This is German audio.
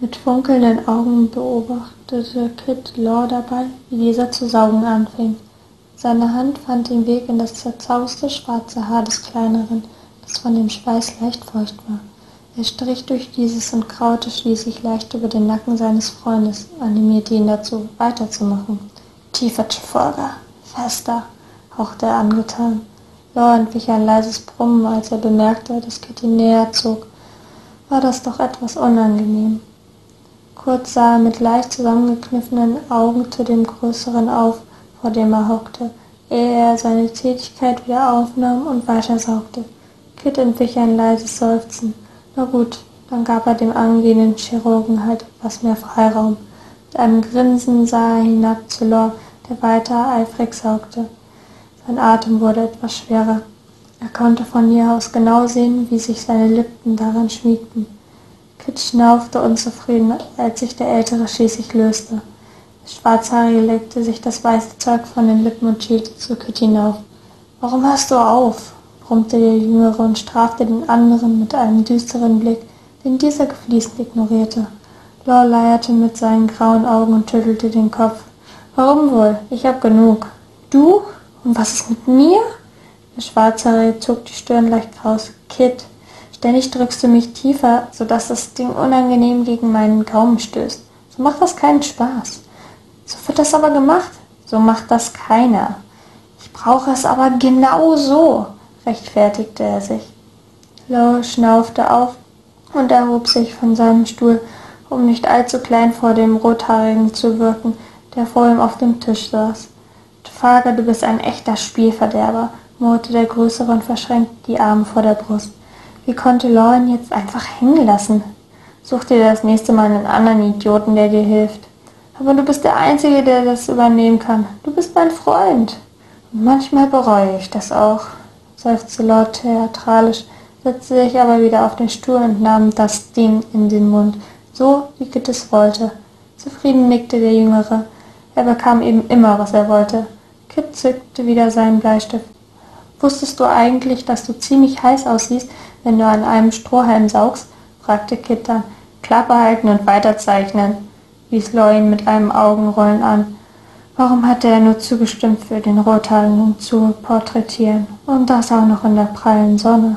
Mit funkelnden Augen beobachtete Kit Law dabei, wie dieser zu saugen anfing. Seine Hand fand den Weg in das zerzauste schwarze Haar des Kleineren, das von dem Schweiß leicht feucht war. Er strich durch dieses und kraute schließlich leicht über den Nacken seines Freundes, animierte ihn dazu, weiterzumachen. Tiefer, Trafalgar, fester, hauchte er angetan. Law entwich ein leises Brummen, als er bemerkte, dass Kitty näher zog. War das doch etwas unangenehm. Kurz sah mit leicht zusammengekniffenen Augen zu dem Größeren auf, vor dem er hockte, ehe er seine Tätigkeit wieder aufnahm und weitersaugte. Kit entwich ein leises Seufzen. Na gut, dann gab er dem angehenden Chirurgen halt etwas mehr Freiraum. Mit einem Grinsen sah er hinab zu Lor, der weiter eifrig saugte. Sein Atem wurde etwas schwerer. Er konnte von hier aus genau sehen, wie sich seine Lippen daran schmiegten. Kit schnaufte unzufrieden, als sich der Ältere schließlich löste. Der Schwarzhaarige legte sich das weiße Zeug von den Lippen und schielte zu Kit hinauf. Warum hörst du auf? brummte der Jüngere und strafte den anderen mit einem düsteren Blick, den dieser gefließend ignorierte. Law leierte mit seinen grauen Augen und schüttelte den Kopf. Warum wohl? Ich hab genug. Du? Und was ist mit mir? Der Schwarzhaarige zog die Stirn leicht kraus. Kit, Ständig drückst du mich tiefer, sodass das Ding unangenehm gegen meinen Gaumen stößt. So macht das keinen Spaß. So wird das aber gemacht. So macht das keiner. Ich brauche es aber genau so, rechtfertigte er sich. Lowe schnaufte auf und erhob sich von seinem Stuhl, um nicht allzu klein vor dem Rothaarigen zu wirken, der vor ihm auf dem Tisch saß. Fager, du bist ein echter Spielverderber, murrte der Größere und verschränkte die Arme vor der Brust. Wie konnte Lauren jetzt einfach hängen lassen? Such dir das nächste Mal einen anderen Idioten, der dir hilft. Aber du bist der Einzige, der das übernehmen kann. Du bist mein Freund. Und manchmal bereue ich das auch, seufzte Lord theatralisch, setzte sich aber wieder auf den Stuhl und nahm das Ding in den Mund, so wie Kit es wollte. Zufrieden nickte der Jüngere. Er bekam eben immer, was er wollte. Kit zückte wieder seinen Bleistift. Wusstest du eigentlich, dass du ziemlich heiß aussiehst, wenn du an einem Strohhalm saugst? fragte Kit dann. Klappe halten und weiterzeichnen, wies Loin mit einem Augenrollen an. Warum hatte er nur zugestimmt, für den Rothaarigen zu porträtieren? Und das auch noch in der prallen Sonne.